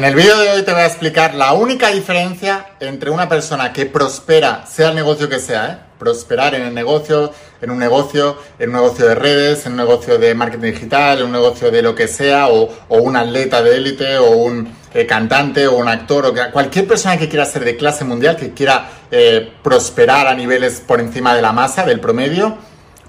En el vídeo de hoy te voy a explicar la única diferencia entre una persona que prospera, sea el negocio que sea, ¿eh? prosperar en el negocio, en un negocio, en un negocio de redes, en un negocio de marketing digital, en un negocio de lo que sea, o, un atleta de élite, o un eh, cantante, o un actor, o cualquier persona que quiera ser de clase mundial, que quiera eh, prosperar a niveles por encima de la masa, del promedio,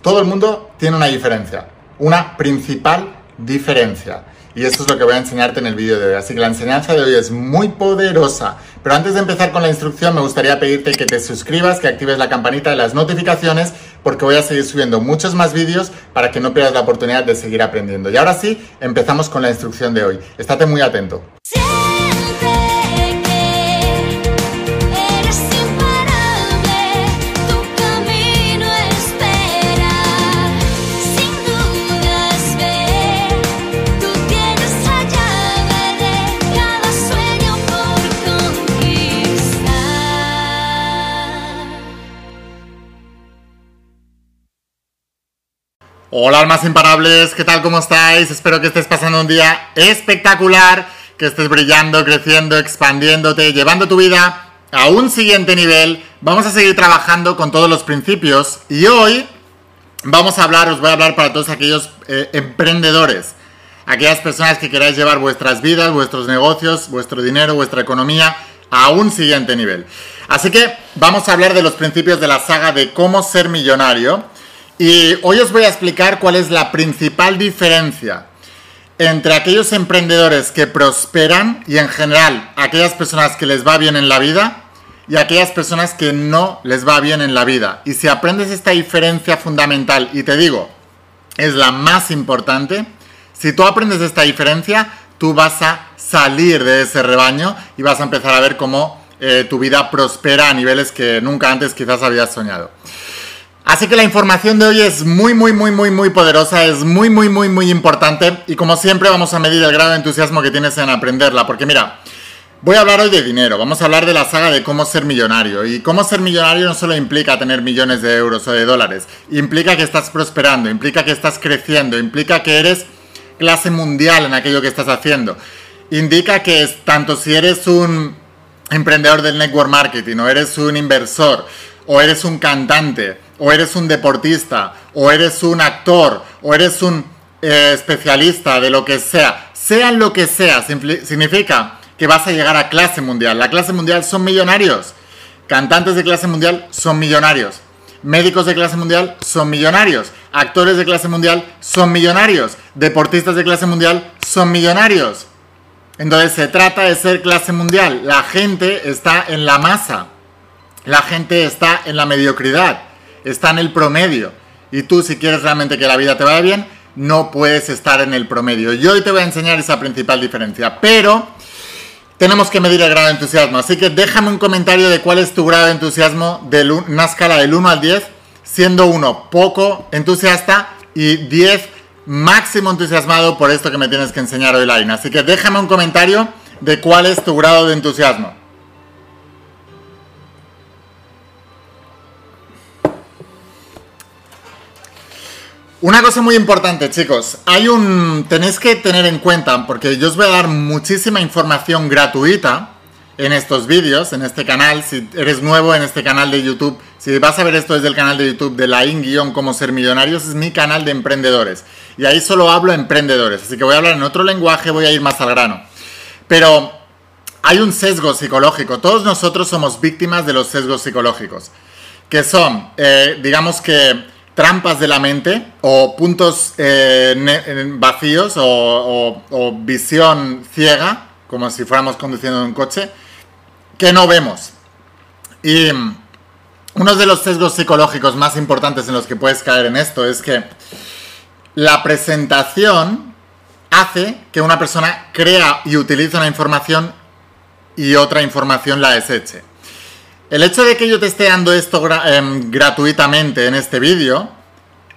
todo el mundo tiene una diferencia, una principal diferencia. Y eso es lo que voy a enseñarte en el vídeo de hoy. Así que la enseñanza de hoy es muy poderosa. Pero antes de empezar con la instrucción, me gustaría pedirte que te suscribas, que actives la campanita de las notificaciones, porque voy a seguir subiendo muchos más vídeos para que no pierdas la oportunidad de seguir aprendiendo. Y ahora sí, empezamos con la instrucción de hoy. Estate muy atento. Hola almas imparables, ¿qué tal? ¿Cómo estáis? Espero que estés pasando un día espectacular, que estés brillando, creciendo, expandiéndote, llevando tu vida a un siguiente nivel. Vamos a seguir trabajando con todos los principios y hoy vamos a hablar, os voy a hablar para todos aquellos eh, emprendedores, aquellas personas que queráis llevar vuestras vidas, vuestros negocios, vuestro dinero, vuestra economía a un siguiente nivel. Así que vamos a hablar de los principios de la saga de cómo ser millonario y hoy os voy a explicar cuál es la principal diferencia entre aquellos emprendedores que prosperan y en general aquellas personas que les va bien en la vida y aquellas personas que no les va bien en la vida. Y si aprendes esta diferencia fundamental, y te digo, es la más importante, si tú aprendes esta diferencia, tú vas a salir de ese rebaño y vas a empezar a ver cómo eh, tu vida prospera a niveles que nunca antes quizás habías soñado. Así que la información de hoy es muy, muy, muy, muy, muy poderosa, es muy, muy, muy, muy importante. Y como siempre vamos a medir el grado de entusiasmo que tienes en aprenderla, porque mira, voy a hablar hoy de dinero, vamos a hablar de la saga de cómo ser millonario. Y cómo ser millonario no solo implica tener millones de euros o de dólares, implica que estás prosperando, implica que estás creciendo, implica que eres clase mundial en aquello que estás haciendo, indica que tanto si eres un emprendedor del network marketing o eres un inversor o eres un cantante, o eres un deportista, o eres un actor, o eres un eh, especialista de lo que sea, sean lo que sea, significa que vas a llegar a clase mundial. La clase mundial son millonarios. Cantantes de clase mundial son millonarios. Médicos de clase mundial son millonarios. Actores de clase mundial son millonarios. Deportistas de clase mundial son millonarios. Entonces se trata de ser clase mundial. La gente está en la masa. La gente está en la mediocridad está en el promedio. Y tú si quieres realmente que la vida te vaya bien, no puedes estar en el promedio. Y hoy te voy a enseñar esa principal diferencia. Pero tenemos que medir el grado de entusiasmo. Así que déjame un comentario de cuál es tu grado de entusiasmo de una escala del 1 al 10, siendo 1 poco entusiasta y 10 máximo entusiasmado por esto que me tienes que enseñar hoy, Line. Así que déjame un comentario de cuál es tu grado de entusiasmo. Una cosa muy importante, chicos. Hay un. Tenéis que tener en cuenta, porque yo os voy a dar muchísima información gratuita en estos vídeos, en este canal. Si eres nuevo en este canal de YouTube, si vas a ver esto desde el canal de YouTube de la in Cómo Ser Millonarios, es mi canal de emprendedores. Y ahí solo hablo a emprendedores. Así que voy a hablar en otro lenguaje, voy a ir más al grano. Pero hay un sesgo psicológico. Todos nosotros somos víctimas de los sesgos psicológicos. Que son, eh, digamos que trampas de la mente o puntos eh, vacíos o, visión ciega, como si fuéramos conduciendo un coche, que no vemos. Y uno de los sesgos psicológicos más importantes en los que puedes caer en esto es que la presentación hace que una persona crea y utilice una información y otra información la deseche. El hecho de que yo te esté dando esto em, gratuitamente en este vídeo,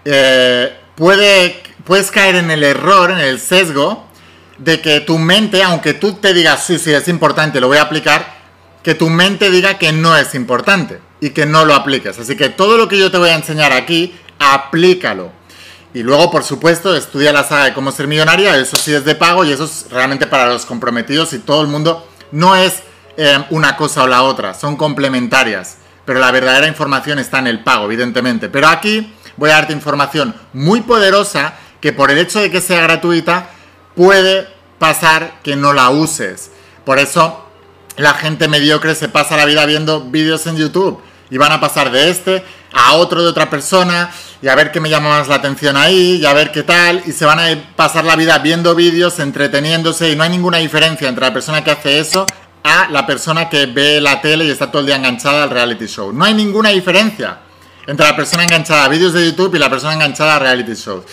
eh, puede, puedes caer en el error, en el sesgo, de que tu mente, aunque tú te digas, sí, sí, es importante, lo voy a aplicar, que tu mente diga que no es importante y que no lo apliques. Así que todo lo que yo te voy a enseñar aquí, aplícalo. Y luego, por supuesto, estudia la saga de cómo ser millonaria, eso sí es de pago y eso es realmente para los comprometidos y todo el mundo. No es eh, una cosa o la otra, son complementarias. Pero la verdadera información está en el pago, evidentemente. Pero aquí voy a darte información muy poderosa que por el hecho de que sea gratuita puede pasar que no la uses. Por eso la gente mediocre se pasa la vida viendo vídeos en YouTube y van a pasar de este a otro de otra persona y a ver qué me llama más la atención ahí y a ver qué tal y se van a pasar la vida viendo vídeos, entreteniéndose y no hay ninguna diferencia entre la persona que hace eso a la persona que ve la tele y está todo el día enganchada al reality show. No hay ninguna diferencia entre la persona enganchada a vídeos de YouTube y la persona enganchada a reality shows.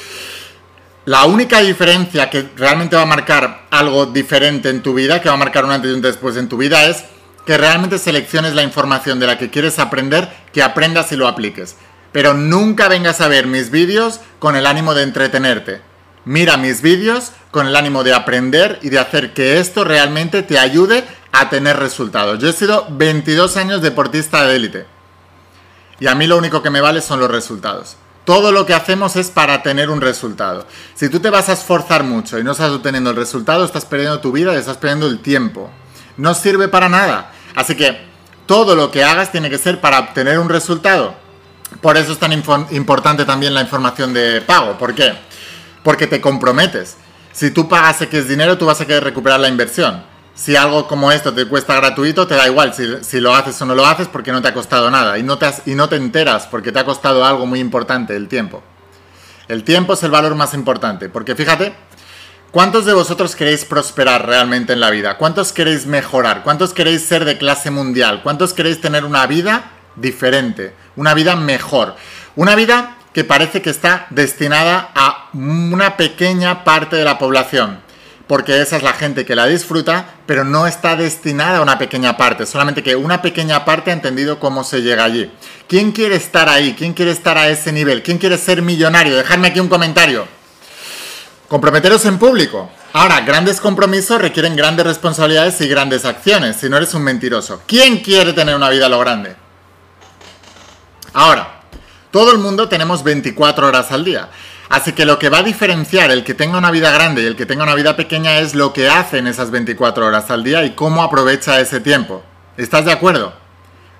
La única diferencia que realmente va a marcar algo diferente en tu vida, que va a marcar un antes y un después en tu vida, es que realmente selecciones la información de la que quieres aprender, que aprendas y lo apliques. Pero nunca vengas a ver mis vídeos con el ánimo de entretenerte. Mira mis vídeos con el ánimo de aprender y de hacer que esto realmente te ayude a tener resultados. Yo he sido 22 años deportista de élite. Y a mí lo único que me vale son los resultados. Todo lo que hacemos es para tener un resultado. Si tú te vas a esforzar mucho y no estás obteniendo el resultado, estás perdiendo tu vida y estás perdiendo el tiempo. No sirve para nada. Así que todo lo que hagas tiene que ser para obtener un resultado. Por eso es tan importante también la información de pago. ¿Por qué? Porque te comprometes. Si tú pagas X dinero, tú vas a querer recuperar la inversión si algo como esto te cuesta gratuito, te da igual si, lo haces o no lo haces porque no te ha costado nada y no, te y no te enteras porque te ha costado algo muy importante, el tiempo. El tiempo es el valor más importante, porque fíjate, ¿cuántos de vosotros queréis prosperar realmente en la vida? ¿Cuántos queréis mejorar? ¿Cuántos queréis ser de clase mundial? ¿Cuántos queréis tener una vida diferente? Una vida mejor. Una vida que parece que está destinada a una pequeña parte de la población porque esa es la gente que la disfruta, pero no está destinada a una pequeña parte, solamente que una pequeña parte ha entendido cómo se llega allí. ¿Quién quiere estar ahí? ¿Quién quiere estar a ese nivel? ¿Quién quiere ser millonario? Dejadme aquí un comentario. Comprometeros en público. Ahora, grandes compromisos requieren grandes responsabilidades y grandes acciones, si no eres un mentiroso. ¿Quién quiere tener una vida a lo grande? Ahora, todo el mundo tenemos 24 horas al día. Así que lo que va a diferenciar el que tenga una vida grande y el que tenga una vida pequeña es lo que hace en esas 24 horas al día y cómo aprovecha ese tiempo. ¿Estás de acuerdo?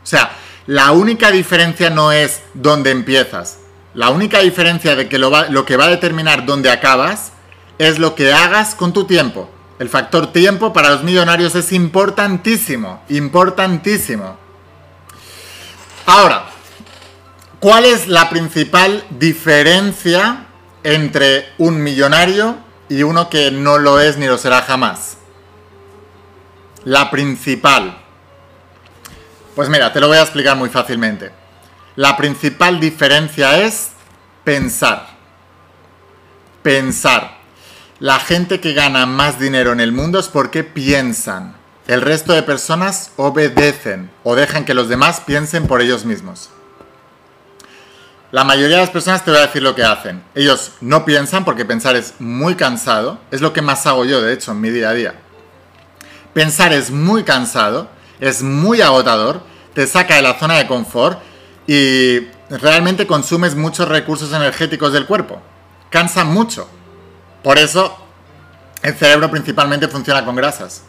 O sea, la única diferencia no es dónde empiezas. La única diferencia de que lo, lo que va a determinar dónde acabas es lo que hagas con tu tiempo. El factor tiempo para los millonarios es importantísimo, importantísimo. Ahora, ¿cuál es la principal diferencia entre un millonario y uno que no lo es ni lo será jamás? La principal. Pues mira, te lo voy a explicar muy fácilmente. La principal diferencia es pensar. Pensar. La gente que gana más dinero en el mundo es porque piensan. El resto de personas obedecen o dejan que los demás piensen por ellos mismos. La mayoría de las personas te voy a decir lo que hacen. Ellos no piensan porque pensar es muy cansado. Es lo que más hago yo, de hecho, en mi día a día. Pensar es muy cansado, es muy agotador, te saca de la zona de confort y realmente consumes muchos recursos energéticos del cuerpo. Cansa mucho. Por eso el cerebro principalmente funciona con grasas.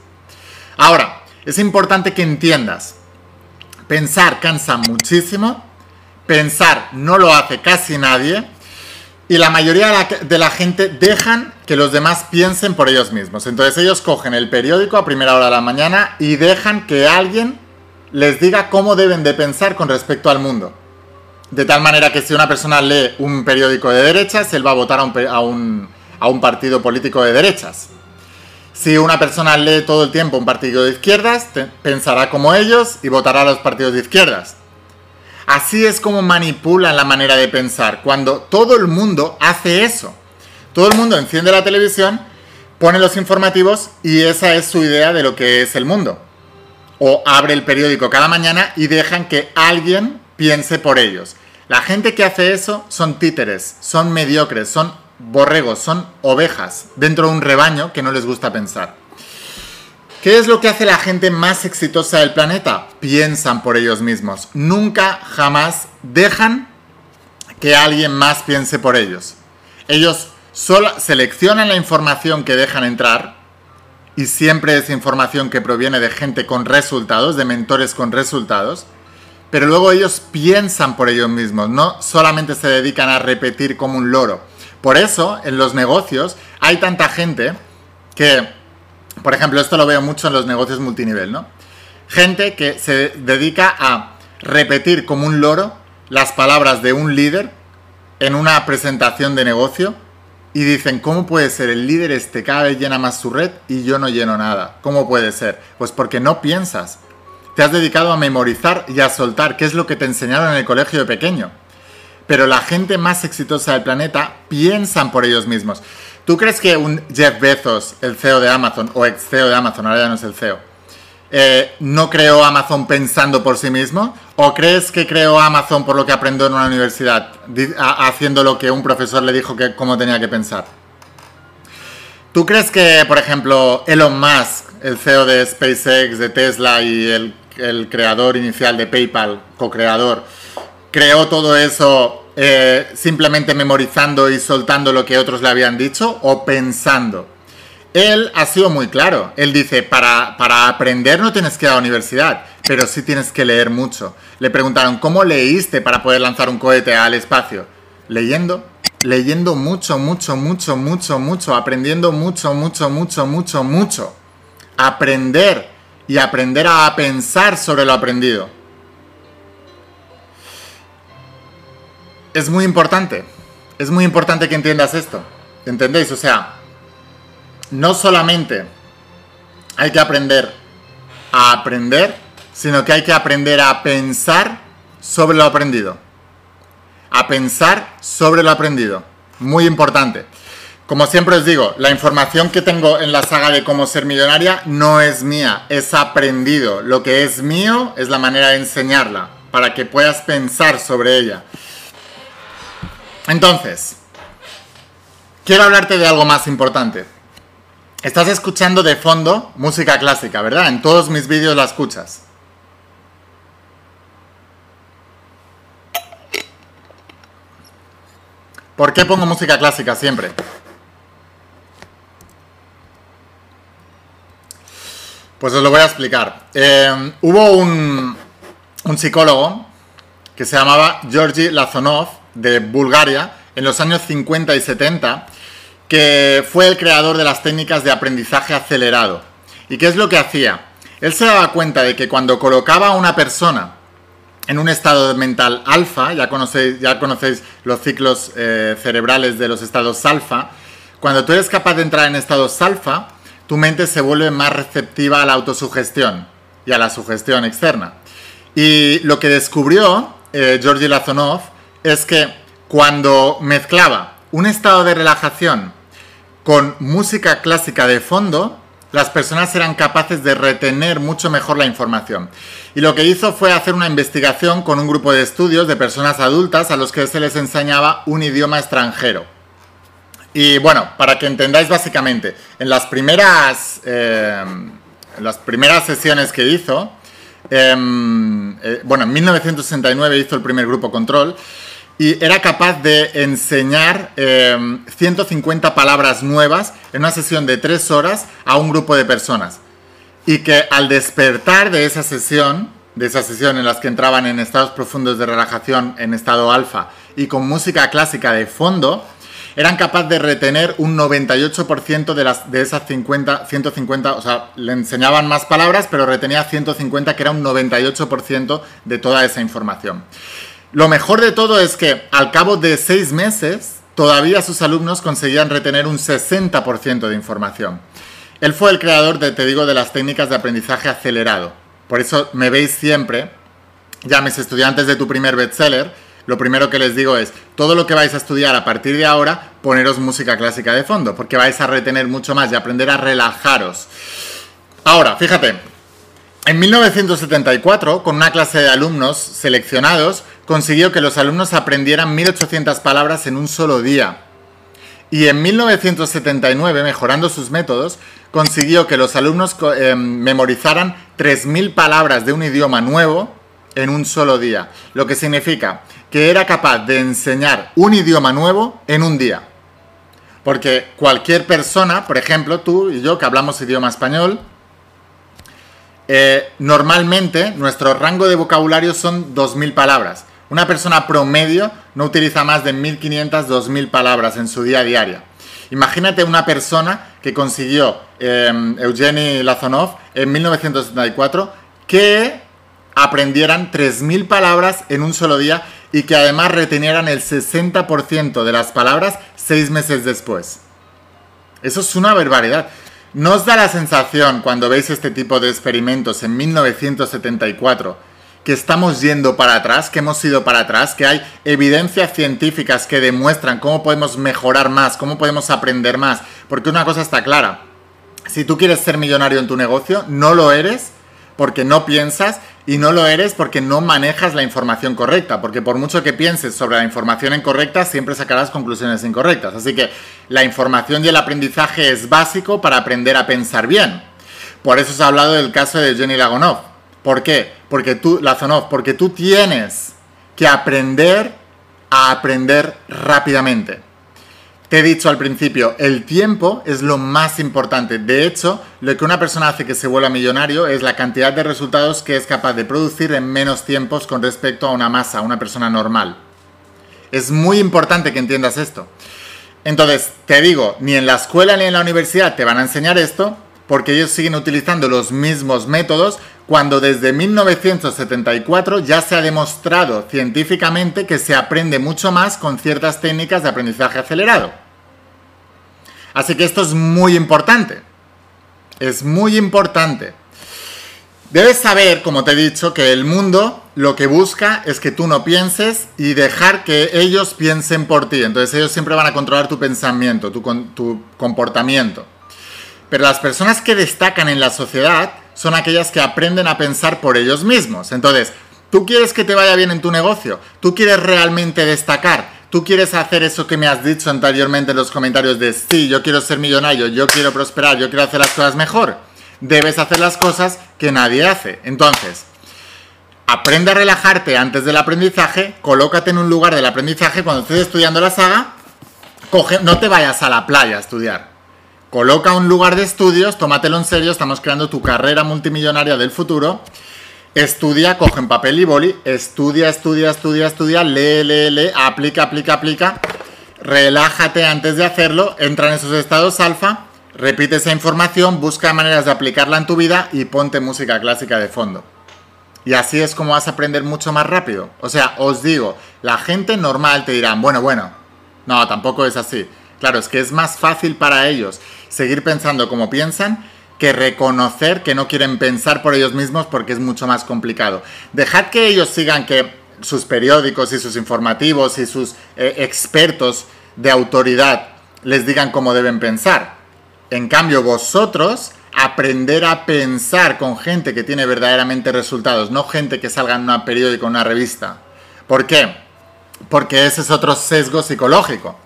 Ahora, es importante que entiendas. Pensar cansa muchísimo pensar no lo hace casi nadie y la mayoría de la, gente dejan que los demás piensen por ellos mismos. Entonces ellos cogen el periódico a primera hora de la mañana y dejan que alguien les diga cómo deben de pensar con respecto al mundo. De tal manera que si una persona lee un periódico de derechas, él va a votar a un, partido político de derechas. Si una persona lee todo el tiempo un partido de izquierdas, pensará como ellos y votará a los partidos de izquierdas. Así es como manipulan la manera de pensar, cuando todo el mundo hace eso. Todo el mundo enciende la televisión, pone los informativos y esa es su idea de lo que es el mundo. O abre el periódico cada mañana y dejan que alguien piense por ellos. La gente que hace eso son títeres, son mediocres, son borregos, son ovejas dentro de un rebaño que no les gusta pensar. ¿Qué es lo que hace la gente más exitosa del planeta? Piensan por ellos mismos. Nunca, jamás dejan que alguien más piense por ellos. Ellos solo seleccionan la información que dejan entrar y siempre es información que proviene de gente con resultados, de mentores con resultados, pero luego ellos piensan por ellos mismos, no solamente se dedican a repetir como un loro. Por eso, en los negocios hay tanta gente que, por ejemplo, esto lo veo mucho en los negocios multinivel, ¿no? Gente que se dedica a repetir como un loro las palabras de un líder en una presentación de negocio y dicen, ¿cómo puede ser el líder este cada vez llena más su red y yo no lleno nada? ¿Cómo puede ser? Pues porque no piensas, te has dedicado a memorizar y a soltar, que es lo que te enseñaron en el colegio de pequeño. Pero la gente más exitosa del planeta piensan por ellos mismos. ¿Tú crees que un Jeff Bezos, el CEO de Amazon, o ex CEO de Amazon, ahora ya no es el CEO, eh, no creó Amazon pensando por sí mismo? ¿O crees que creó Amazon por lo que aprendió en una universidad, haciendo lo que un profesor le dijo que cómo tenía que pensar? ¿Tú crees que, por ejemplo, Elon Musk, el CEO de SpaceX, de Tesla y el el creador inicial de PayPal, co-creador, creó todo eso eh, simplemente memorizando y soltando lo que otros le habían dicho o pensando. Él ha sido muy claro. Él dice, para, para aprender no tienes que ir a la universidad, pero sí tienes que leer mucho. Le preguntaron, ¿cómo leíste para poder lanzar un cohete al espacio? Leyendo, leyendo mucho, mucho, mucho, mucho, mucho, aprendiendo mucho, mucho, mucho, mucho, mucho. Aprender y aprender a pensar sobre lo aprendido. Es muy importante, es muy importante que entiendas esto, ¿entendéis? O sea, no solamente hay que aprender a aprender, sino que hay que aprender a pensar sobre lo aprendido. A pensar sobre lo aprendido. Muy importante. Como siempre os digo, la información que tengo en la saga de cómo ser millonaria no es mía, es aprendido. Lo que es mío es la manera de enseñarla, para que puedas pensar sobre ella. Entonces, quiero hablarte de algo más importante. Estás escuchando de fondo música clásica, ¿verdad? En todos mis vídeos la escuchas. ¿Por qué pongo música clásica siempre? Pues os lo voy a explicar. Eh, hubo un, psicólogo que se llamaba Georgi Lazonov de Bulgaria en los años 50 y 70 que fue el creador de las técnicas de aprendizaje acelerado. ¿Y qué es lo que hacía? Él se daba cuenta de que cuando colocaba a una persona en un estado mental alfa, ya conocéis, ya conocéis los ciclos eh, cerebrales de los estados alfa, cuando tú eres capaz de entrar en estados alfa, tu mente se vuelve más receptiva a la autosugestión y a la sugestión externa. Y lo que descubrió eh, Georgi Lazonov es que cuando mezclaba un estado de relajación con música clásica de fondo, las personas eran capaces de retener mucho mejor la información. Y lo que hizo fue hacer una investigación con un grupo de estudios de personas adultas a los que se les enseñaba un idioma extranjero. Y bueno, para que entendáis básicamente, en las primeras, eh, las primeras sesiones que hizo, em, eh, bueno, en 1969 hizo el primer grupo control y era capaz de enseñar 150 em, palabras nuevas en una sesión de tres horas a un grupo de personas. Y que al despertar de esa sesión, de esa sesión en las que entraban en estados profundos de relajación en estado alfa y con música clásica de fondo, eran capaces de retener un 98% de, las, de esas 50, 150, o sea, le enseñaban más palabras, pero retenía 150, que era un 98% de toda esa información. Lo mejor de todo es que al cabo de seis meses, todavía sus alumnos conseguían retener un 60% de información. Él fue el creador, de, te digo, de las técnicas de aprendizaje acelerado. Por eso me veis siempre, ya mis estudiantes de tu primer bestseller, lo primero que les digo es, todo lo que vais a estudiar a partir de ahora, poneros música clásica de fondo, porque vais a retener mucho más y aprender a relajaros. Ahora, fíjate, en 1974, con una clase de alumnos seleccionados, consiguió que los alumnos aprendieran 1800 palabras en un solo día. Y en 1979, mejorando sus métodos, consiguió que los alumnos eh, memorizaran 3.000 palabras de un idioma nuevo en un solo día. Lo que significa que era capaz de enseñar un idioma nuevo en un día. Porque cualquier persona, por ejemplo, tú y yo que hablamos idioma español, eh, normalmente nuestro rango de vocabulario son 2.000 palabras. Una persona promedio no utiliza más de 1.500, 2.000 palabras en su día a día. Imagínate una persona que consiguió eh, Eugeni Lazonov en 1974 que aprendieran 3.000 palabras en un solo día y que además retenieran el 60% de las palabras seis meses después. Eso es una barbaridad. ¿No os da la sensación cuando veis este tipo de experimentos en 1974 que estamos yendo para atrás, que hemos ido para atrás, que hay evidencias científicas que demuestran cómo podemos mejorar más, cómo podemos aprender más? Porque una cosa está clara, si tú quieres ser millonario en tu negocio, no lo eres porque no piensas y no lo eres porque no manejas la información correcta, porque por mucho que pienses sobre la información incorrecta, siempre sacarás conclusiones incorrectas. Así que la información y el aprendizaje es básico para aprender a pensar bien. Por eso os he hablado del caso de Jenny Lagonov. ¿Por qué? Porque tú, Lazonov, porque tú tienes que aprender a aprender rápidamente. Te he dicho al principio, el tiempo es lo más importante. De hecho, lo que una persona hace que se vuelva millonario es la cantidad de resultados que es capaz de producir en menos tiempos con respecto a una masa, a una persona normal. Es muy importante que entiendas esto. Entonces, te digo, ni en la escuela ni en la universidad te van a enseñar esto, porque ellos siguen utilizando los mismos métodos cuando desde 1974 ya se ha demostrado científicamente que se aprende mucho más con ciertas técnicas de aprendizaje acelerado. Así que esto es muy importante. Es muy importante. Debes saber, como te he dicho, que el mundo lo que busca es que tú no pienses y dejar que ellos piensen por ti. Entonces ellos siempre van a controlar tu pensamiento, tu, tu comportamiento. Pero las personas que destacan en la sociedad son aquellas que aprenden a pensar por ellos mismos. Entonces, tú quieres que te vaya bien en tu negocio, tú quieres realmente destacar, tú quieres hacer eso que me has dicho anteriormente en los comentarios de sí, yo quiero ser millonario, yo quiero prosperar, yo quiero hacer las cosas mejor. Debes hacer las cosas que nadie hace. Entonces, aprende a relajarte antes del aprendizaje, colócate en un lugar del aprendizaje cuando estés estudiando la saga, no te vayas a la playa a estudiar. Coloca un lugar de estudios, tómatelo en serio, estamos creando tu carrera multimillonaria del futuro Estudia, coge en papel y boli, estudia, estudia, estudia, estudia, lee, lee, lee, aplica, aplica, aplica. Relájate antes de hacerlo, entra en esos estados alfa, repite esa información, busca maneras de aplicarla en tu vida y ponte música clásica de fondo. Y así es como vas a aprender mucho más rápido. O sea, os digo, la gente normal te dirán, bueno, bueno, no, tampoco es así. Claro, es que es más fácil para ellos seguir pensando como piensan que reconocer que no quieren pensar por ellos mismos porque es mucho más complicado. Dejad que ellos sigan que sus periódicos y sus informativos y sus eh, expertos de autoridad les digan cómo deben pensar. En cambio, vosotros aprender a pensar con gente que tiene verdaderamente resultados, no gente que salga en un periódico, en una revista. ¿Por qué? Porque ese es otro sesgo psicológico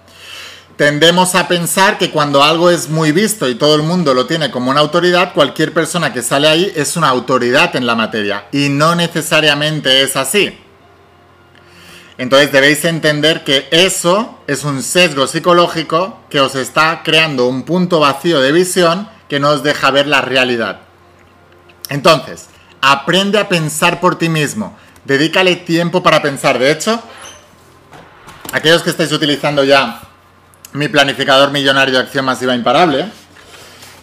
tendemos a pensar que cuando algo es muy visto y todo el mundo lo tiene como una autoridad, cualquier persona que sale ahí es una autoridad en la materia. Y no necesariamente es así. Entonces debéis entender que eso es un sesgo psicológico que os está creando un punto vacío de visión que no os deja ver la realidad. Entonces, aprende a pensar por ti mismo. Dedícale tiempo para pensar. De hecho, aquellos que estáis utilizando ya mi planificador millonario de acción masiva imparable,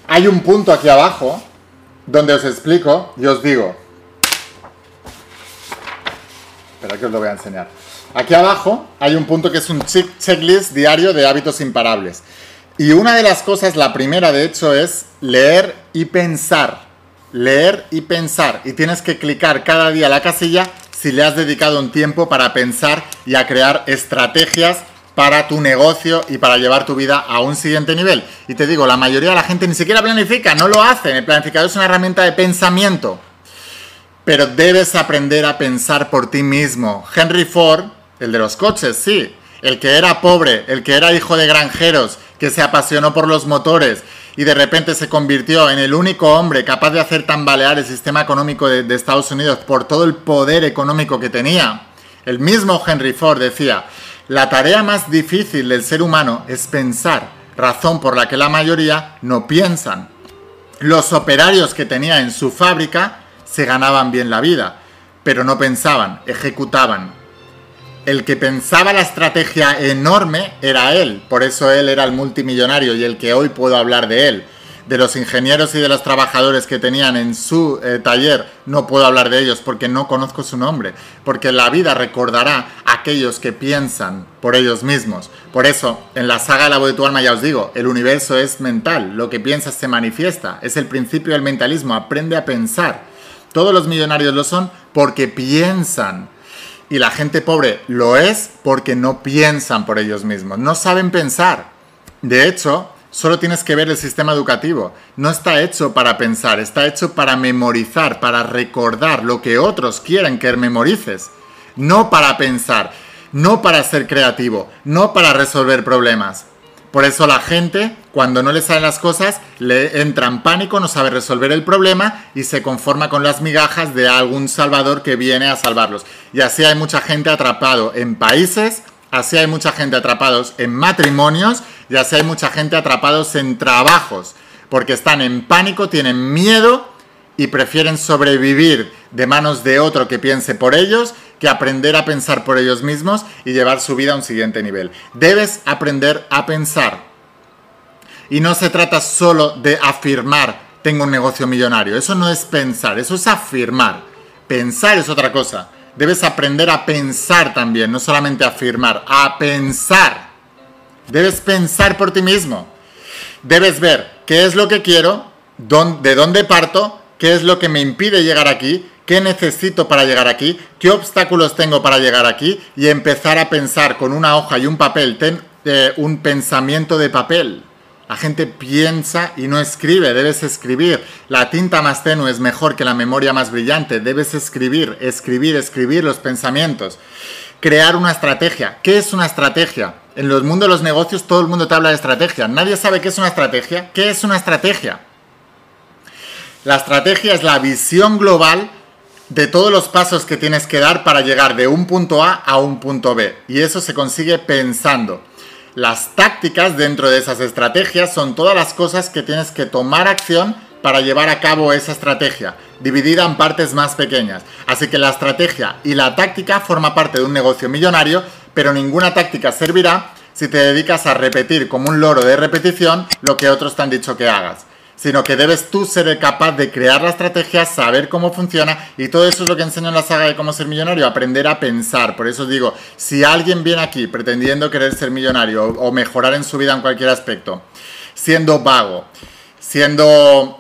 hay un punto aquí abajo donde os explico y os digo. Espera que os lo voy a enseñar. Aquí abajo hay un punto que es un checklist diario de hábitos imparables. Y una de las cosas, la primera de hecho, es leer y pensar. Leer y pensar. Y tienes que clicar cada día la casilla si le has dedicado un tiempo para pensar y a crear estrategias para tu negocio y para llevar tu vida a un siguiente nivel. Y te digo, la mayoría de la gente ni siquiera planifica, no lo hacen. El planificador es una herramienta de pensamiento. Pero debes aprender a pensar por ti mismo. Henry Ford, el de los coches, sí. El que era pobre, el que era hijo de granjeros, que se apasionó por los motores y de repente se convirtió en el único hombre capaz de hacer tambalear el sistema económico de, de Estados Unidos por todo el poder económico que tenía. El mismo Henry Ford decía, la tarea más difícil del ser humano es pensar, razón por la que la mayoría no piensan. Los operarios que tenía en su fábrica se ganaban bien la vida, pero no pensaban, ejecutaban. El que pensaba la estrategia enorme era él, por eso él era el multimillonario y el que hoy puedo hablar de él de los ingenieros y de los trabajadores que tenían en su eh, taller, no puedo hablar de ellos porque no conozco su nombre, porque la vida recordará a aquellos que piensan por ellos mismos. Por eso, en la saga La voz de tu alma ya os digo, el universo es mental, lo que piensas se manifiesta, es el principio del mentalismo, aprende a pensar. Todos los millonarios lo son porque piensan. Y la gente pobre lo es porque no piensan por ellos mismos, no saben pensar. De hecho, Solo tienes que ver el sistema educativo. No está hecho para pensar, está hecho para memorizar, para recordar lo que otros quieren que memorices. No para pensar, no para ser creativo, no para resolver problemas. Por eso la gente, cuando no le salen las cosas, le entra en pánico, no sabe resolver el problema y se conforma con las migajas de algún salvador que viene a salvarlos. Y así hay mucha gente atrapado en países así hay mucha gente atrapados en matrimonios y así hay mucha gente atrapados en trabajos, porque están en pánico, tienen miedo y prefieren sobrevivir de manos de otro que piense por ellos que aprender a pensar por ellos mismos y llevar su vida a un siguiente nivel. Debes aprender a pensar. Y no se trata solo de afirmar tengo un negocio millonario. Eso no es pensar, eso es afirmar. Pensar es otra cosa. Debes aprender a pensar también, no solamente a afirmar, a pensar. Debes pensar por ti mismo. Debes ver qué es lo que quiero, de dónde parto, qué es lo que me impide llegar aquí, qué necesito para llegar aquí, qué obstáculos tengo para llegar aquí y empezar a pensar con una hoja y un papel, ten, eh, un pensamiento de papel. La gente piensa y no escribe, debes escribir. La tinta más tenue es mejor que la memoria más brillante, debes escribir, escribir, escribir los pensamientos. Crear una estrategia. ¿Qué es una estrategia? En el mundo de los negocios todo el mundo te habla de estrategia. Nadie sabe qué es una estrategia. ¿Qué es una estrategia? La estrategia es la visión global de todos los pasos que tienes que dar para llegar de un punto A a un punto B. Y eso se consigue pensando. Las tácticas dentro de esas estrategias son todas las cosas que tienes que tomar acción para llevar a cabo esa estrategia, dividida en partes más pequeñas. Así que la estrategia y la táctica forma parte de un negocio millonario, pero ninguna táctica servirá si te dedicas a repetir como un loro de repetición lo que otros te han dicho que hagas sino que debes tú ser capaz de crear la estrategia, saber cómo funciona y todo eso es lo que enseño en la saga de cómo ser millonario, aprender a pensar. Por eso digo, si alguien viene aquí pretendiendo querer ser millonario o mejorar en su vida en cualquier aspecto, siendo vago, siendo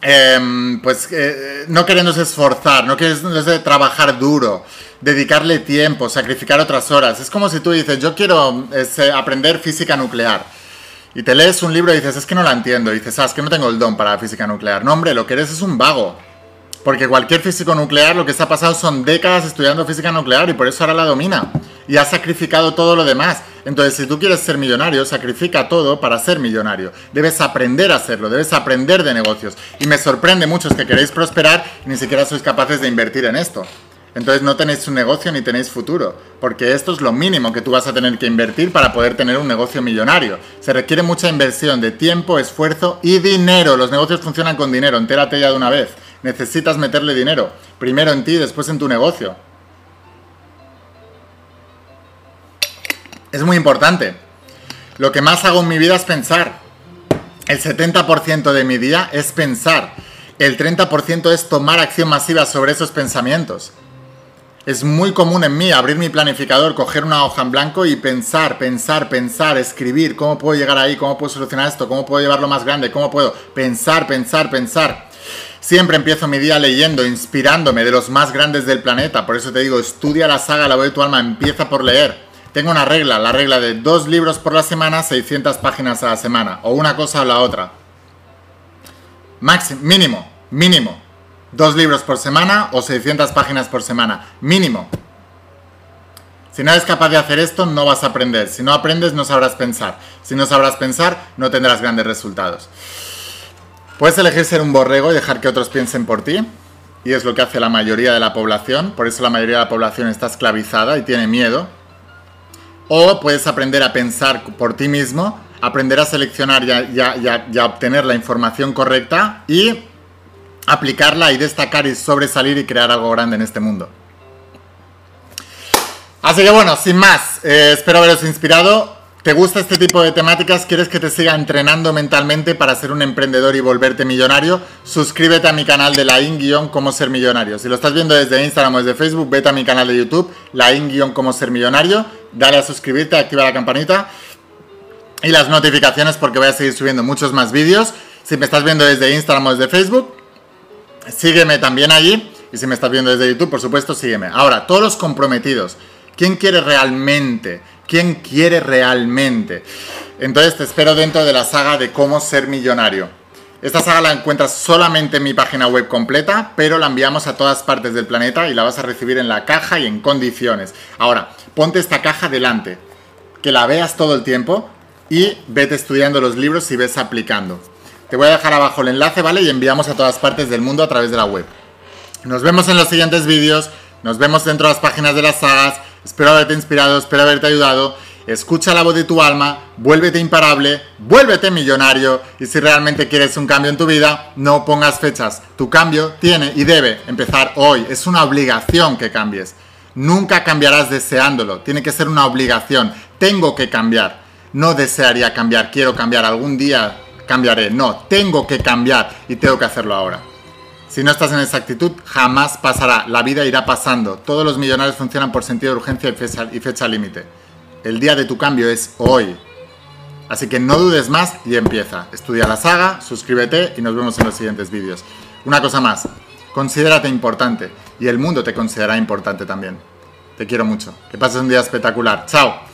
em, pues eh, no queriéndose esforzar, no queriéndose trabajar duro, dedicarle tiempo, sacrificar otras horas. Es como si tú dices, yo quiero eh, aprender física nuclear y te lees un libro y dices, es que no la entiendo. Y dices, ah, es que no tengo el don para la física nuclear. No, hombre, lo que eres es un vago. Porque cualquier físico nuclear lo que se ha pasado son décadas estudiando física nuclear y por eso ahora la domina. Y ha sacrificado todo lo demás. Entonces, si tú quieres ser millonario, sacrifica todo para ser millonario. Debes aprender a hacerlo, debes aprender de negocios. Y me sorprende muchos que queréis prosperar y ni siquiera sois capaces de invertir en esto. Entonces no tenéis un negocio ni tenéis futuro, porque esto es lo mínimo que tú vas a tener que invertir para poder tener un negocio millonario. Se requiere mucha inversión de tiempo, esfuerzo y dinero. Los negocios funcionan con dinero, entérate ya de una vez. Necesitas meterle dinero, primero en ti, después en tu negocio. Es muy importante. Lo que más hago en mi vida es pensar. El 70% de mi día es pensar. El 30% es tomar acción masiva sobre esos pensamientos. Es muy común en mí abrir mi planificador, coger una hoja en blanco y pensar, pensar, pensar, escribir cómo puedo llegar ahí, cómo puedo solucionar esto, cómo puedo llevarlo más grande, cómo puedo pensar, pensar, pensar. Siempre empiezo mi día leyendo, inspirándome de los más grandes del planeta. Por eso te digo, estudia la saga La voz de tu alma, empieza por leer. Tengo una regla, la regla de dos libros por la semana, 600 páginas a la semana. O una cosa o la otra. Máximo, mínimo, mínimo dos libros por semana o 600 páginas por semana, mínimo. Si no eres capaz de hacer esto, no vas a aprender. Si no aprendes, no sabrás pensar. Si no sabrás pensar, no tendrás grandes resultados. Puedes elegir ser un borrego y dejar que otros piensen por ti. Y es lo que hace la mayoría de la población. Por eso la mayoría de la población está esclavizada y tiene miedo. O puedes aprender a pensar por ti mismo aprender a seleccionar y a, obtener la información correcta y aplicarla y destacar y sobresalir y crear algo grande en este mundo. Así que bueno, sin más, eh, espero haberos inspirado. ¿Te gusta este tipo de temáticas? ¿Quieres que te siga entrenando mentalmente para ser un emprendedor y volverte millonario? Suscríbete a mi canal de la in cómo ser millonario. Si lo estás viendo desde Instagram o desde Facebook, vete a mi canal de YouTube, la in cómo ser millonario. Dale a suscribirte, activa la campanita y las notificaciones porque voy a seguir subiendo muchos más vídeos. Si me estás viendo desde Instagram o desde Facebook, sígueme también allí. Y si me estás viendo desde YouTube, por supuesto, sígueme. Ahora, todos los comprometidos. ¿Quién quiere realmente? ¿Quién quiere realmente? Entonces te espero dentro de la saga de cómo ser millonario. Esta saga la encuentras solamente en mi página web completa, pero la enviamos a todas partes del planeta y la vas a recibir en la caja y en condiciones. Ahora, ponte esta caja delante, que la veas todo el tiempo y vete estudiando los libros y ves aplicando. Te voy a dejar abajo el enlace, ¿vale? Y enviamos a todas partes del mundo a través de la web. Nos vemos en los siguientes vídeos, nos vemos dentro de las páginas de las sagas Espero haberte inspirado, espero haberte ayudado. Escucha la voz de tu alma, vuélvete imparable, vuélvete millonario y si realmente quieres un cambio en tu vida, no pongas fechas. Tu cambio tiene y debe empezar hoy. Es una obligación que cambies. Nunca cambiarás deseándolo. Tiene que ser una obligación. Tengo que cambiar. No desearía cambiar, quiero cambiar. Algún día cambiaré. No, tengo que cambiar y tengo que hacerlo ahora. Si no estás en esa actitud, jamás pasará. La vida irá pasando. Todos los millonarios funcionan por sentido de urgencia y fecha, límite. El día de tu cambio es hoy. Así que no dudes más y empieza. Estudia la saga, suscríbete y nos vemos en los siguientes vídeos. Una cosa más, considérate importante y el mundo te considerará importante también. Te quiero mucho. Que pases un día espectacular. Chao.